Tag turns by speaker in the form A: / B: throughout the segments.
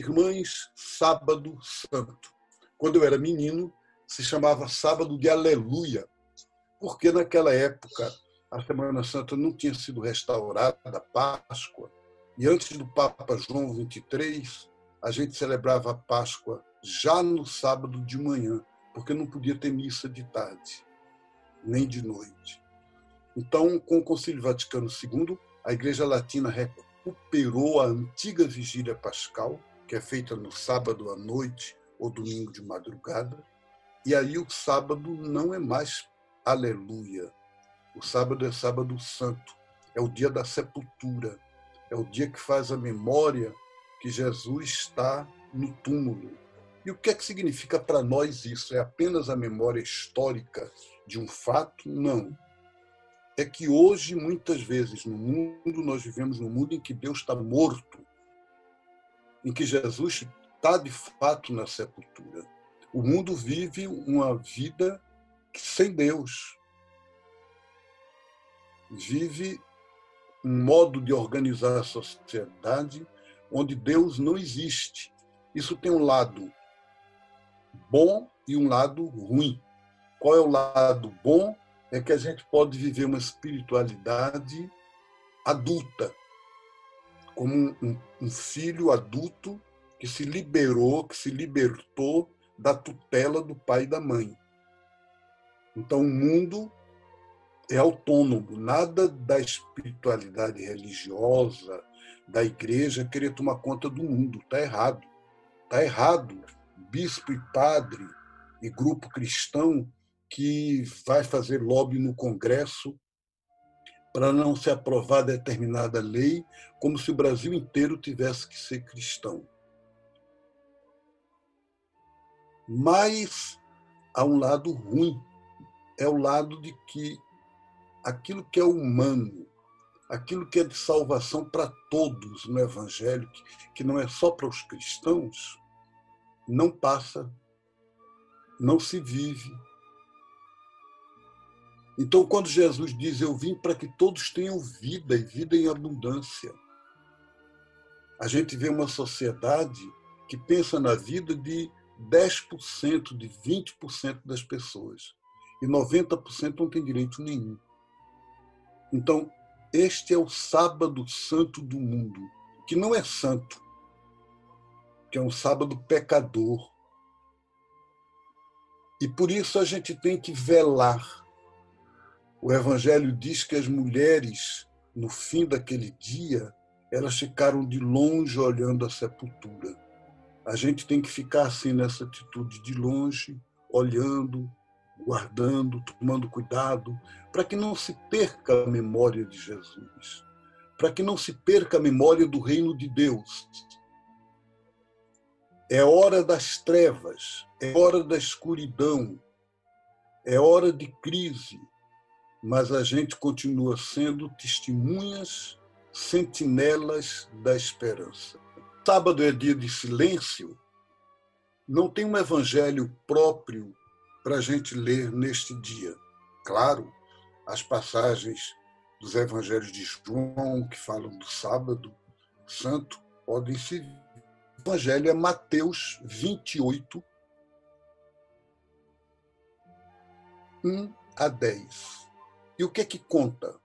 A: irmãs Sábado Santo. Quando eu era menino, se chamava Sábado de Aleluia, porque naquela época a Semana Santa não tinha sido restaurada, a Páscoa, e antes do Papa João 23, a gente celebrava a Páscoa já no sábado de manhã, porque não podia ter missa de tarde, nem de noite. Então, com o Concílio Vaticano II, a Igreja Latina recuperou a antiga vigília pascal, que é feita no sábado à noite ou domingo de madrugada, e aí o sábado não é mais aleluia. O sábado é sábado santo, é o dia da sepultura, é o dia que faz a memória que Jesus está no túmulo. E o que é que significa para nós isso? É apenas a memória histórica de um fato? Não. É que hoje, muitas vezes, no mundo, nós vivemos num mundo em que Deus está morto, em que Jesus está de fato na sepultura. O mundo vive uma vida sem Deus. Vive um modo de organizar a sociedade onde Deus não existe. Isso tem um lado bom e um lado ruim. Qual é o lado bom? É que a gente pode viver uma espiritualidade adulta, como um, um filho adulto que se liberou, que se libertou da tutela do pai e da mãe. Então, o mundo é autônomo, nada da espiritualidade religiosa, da igreja querer tomar conta do mundo. Está errado. Está errado. Bispo e padre e grupo cristão que vai fazer lobby no Congresso para não se aprovar determinada lei, como se o Brasil inteiro tivesse que ser cristão. Mas há um lado ruim, é o lado de que aquilo que é humano, aquilo que é de salvação para todos no Evangelho, que não é só para os cristãos, não passa, não se vive. Então, quando Jesus diz: Eu vim para que todos tenham vida e vida em abundância, a gente vê uma sociedade que pensa na vida de 10%, de 20% das pessoas. E 90% não tem direito nenhum. Então, este é o sábado santo do mundo, que não é santo, que é um sábado pecador. E por isso a gente tem que velar. O Evangelho diz que as mulheres, no fim daquele dia, elas ficaram de longe olhando a sepultura. A gente tem que ficar assim nessa atitude de longe, olhando, guardando, tomando cuidado, para que não se perca a memória de Jesus, para que não se perca a memória do reino de Deus. É hora das trevas, é hora da escuridão, é hora de crise, mas a gente continua sendo testemunhas, sentinelas da esperança sábado é dia de silêncio, não tem um evangelho próprio para a gente ler neste dia. Claro, as passagens dos evangelhos de João, que falam do sábado santo, podem se. O evangelho é Mateus 28, 1 a 10. E o que é que conta?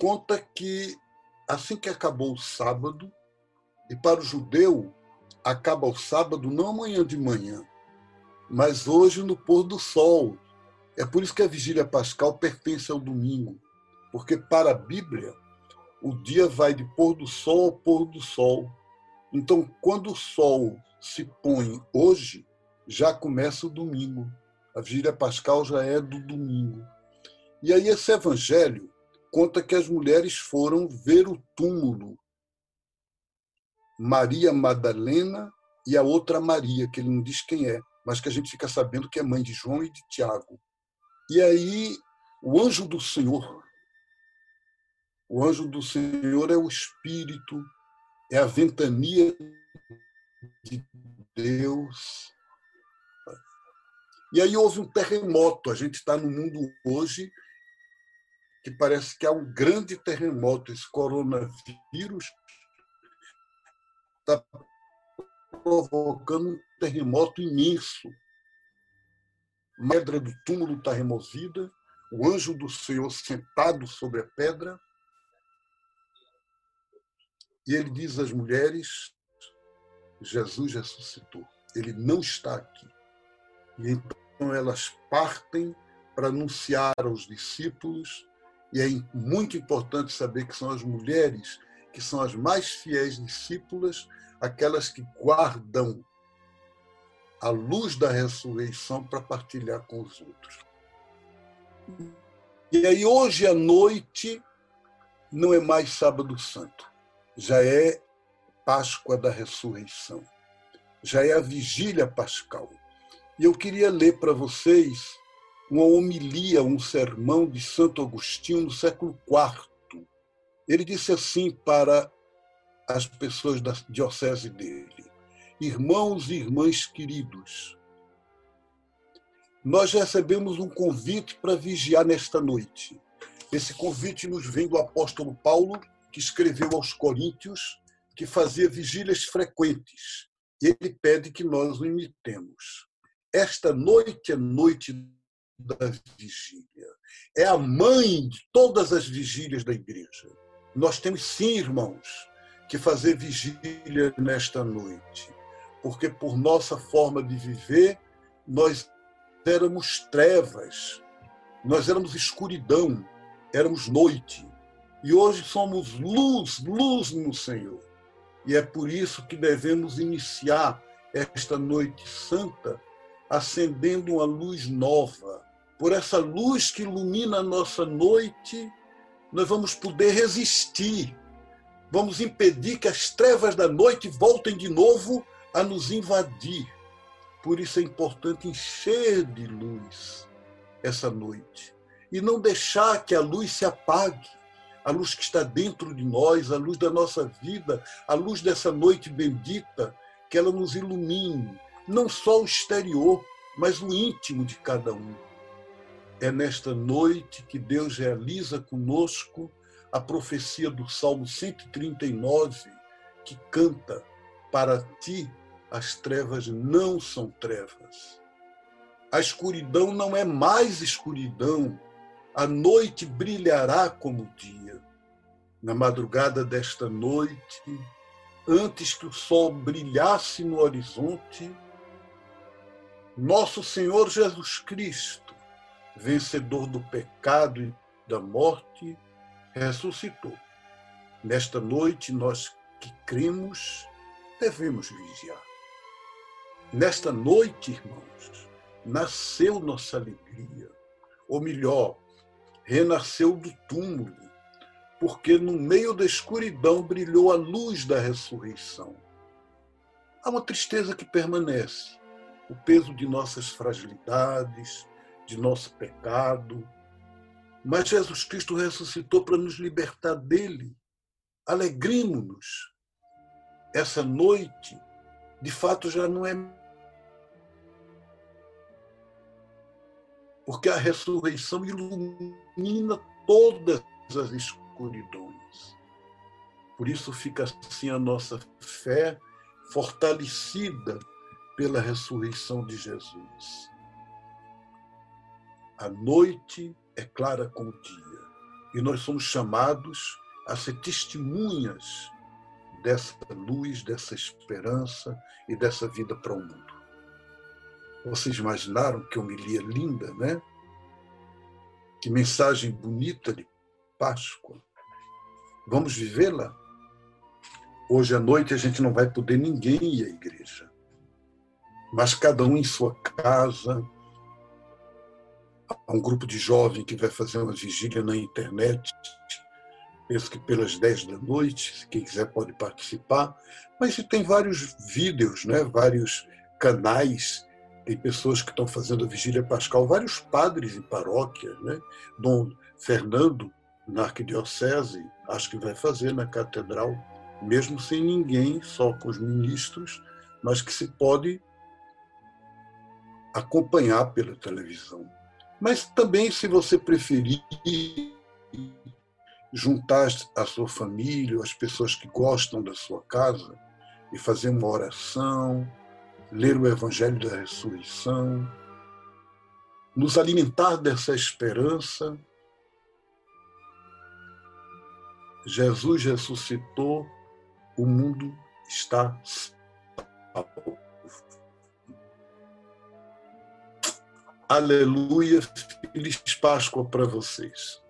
A: Conta que assim que acabou o sábado, e para o judeu, acaba o sábado não amanhã de manhã, mas hoje no pôr do sol. É por isso que a vigília pascal pertence ao domingo, porque para a Bíblia, o dia vai de pôr do sol ao pôr do sol. Então, quando o sol se põe hoje, já começa o domingo. A vigília pascal já é do domingo. E aí esse evangelho conta que as mulheres foram ver o túmulo Maria Madalena e a outra Maria, que ele não diz quem é, mas que a gente fica sabendo que é mãe de João e de Tiago. E aí, o anjo do Senhor, o anjo do Senhor é o Espírito, é a ventania de Deus. E aí houve um terremoto. A gente está no mundo hoje que parece que há um grande terremoto. Esse coronavírus está provocando um terremoto imenso. A pedra do túmulo está removida, o anjo do Senhor sentado sobre a pedra, e ele diz às mulheres: Jesus ressuscitou, ele não está aqui. E então elas partem para anunciar aos discípulos, e é muito importante saber que são as mulheres que são as mais fiéis discípulas, aquelas que guardam a luz da ressurreição para partilhar com os outros. E aí, hoje à noite, não é mais Sábado Santo, já é Páscoa da Ressurreição, já é a vigília pascal. E eu queria ler para vocês uma homilia, um sermão de Santo Agostinho no século IV. Ele disse assim para as pessoas da diocese dele: Irmãos e irmãs queridos, nós recebemos um convite para vigiar nesta noite. Esse convite nos vem do apóstolo Paulo, que escreveu aos Coríntios, que fazia vigílias frequentes. E ele pede que nós o imitemos. Esta noite é noite da vigília. É a mãe de todas as vigílias da igreja. Nós temos sim, irmãos, que fazer vigília nesta noite, porque por nossa forma de viver, nós éramos trevas, nós éramos escuridão, éramos noite. E hoje somos luz, luz no Senhor. E é por isso que devemos iniciar esta noite santa acendendo uma luz nova, por essa luz que ilumina a nossa noite, nós vamos poder resistir. Vamos impedir que as trevas da noite voltem de novo a nos invadir. Por isso é importante encher de luz essa noite e não deixar que a luz se apague. A luz que está dentro de nós, a luz da nossa vida, a luz dessa noite bendita, que ela nos ilumine, não só o exterior, mas o íntimo de cada um. É nesta noite que Deus realiza conosco a profecia do Salmo 139, que canta: Para ti as trevas não são trevas. A escuridão não é mais escuridão, a noite brilhará como o dia. Na madrugada desta noite, antes que o sol brilhasse no horizonte, nosso Senhor Jesus Cristo vencedor do pecado e da morte, ressuscitou. Nesta noite, nós que cremos, devemos vigiar. Nesta noite, irmãos, nasceu nossa alegria. Ou melhor, renasceu do túmulo, porque no meio da escuridão brilhou a luz da ressurreição. Há uma tristeza que permanece, o peso de nossas fragilidades, de nosso pecado. Mas Jesus Cristo ressuscitou para nos libertar dele. Alegrimo-nos. Essa noite, de fato, já não é. Porque a ressurreição ilumina todas as escuridões. Por isso fica assim a nossa fé fortalecida pela ressurreição de Jesus. A noite é clara como o dia. E nós somos chamados a ser testemunhas dessa luz, dessa esperança e dessa vida para o mundo. Vocês imaginaram que homilia linda, né? Que mensagem bonita de Páscoa. Vamos vivê-la? Hoje à noite a gente não vai poder ninguém ir à igreja, mas cada um em sua casa, Há um grupo de jovens que vai fazer uma vigília na internet, penso que pelas 10 da noite, quem quiser pode participar. Mas tem vários vídeos, né? vários canais, tem pessoas que estão fazendo a vigília pascal, vários padres em paróquias, né? Dom Fernando, na arquidiocese, acho que vai fazer na catedral, mesmo sem ninguém, só com os ministros, mas que se pode acompanhar pela televisão. Mas também, se você preferir, juntar a sua família, as pessoas que gostam da sua casa, e fazer uma oração, ler o Evangelho da Ressurreição, nos alimentar dessa esperança. Jesus ressuscitou, o mundo está salvo. Aleluia, feliz Páscoa para vocês.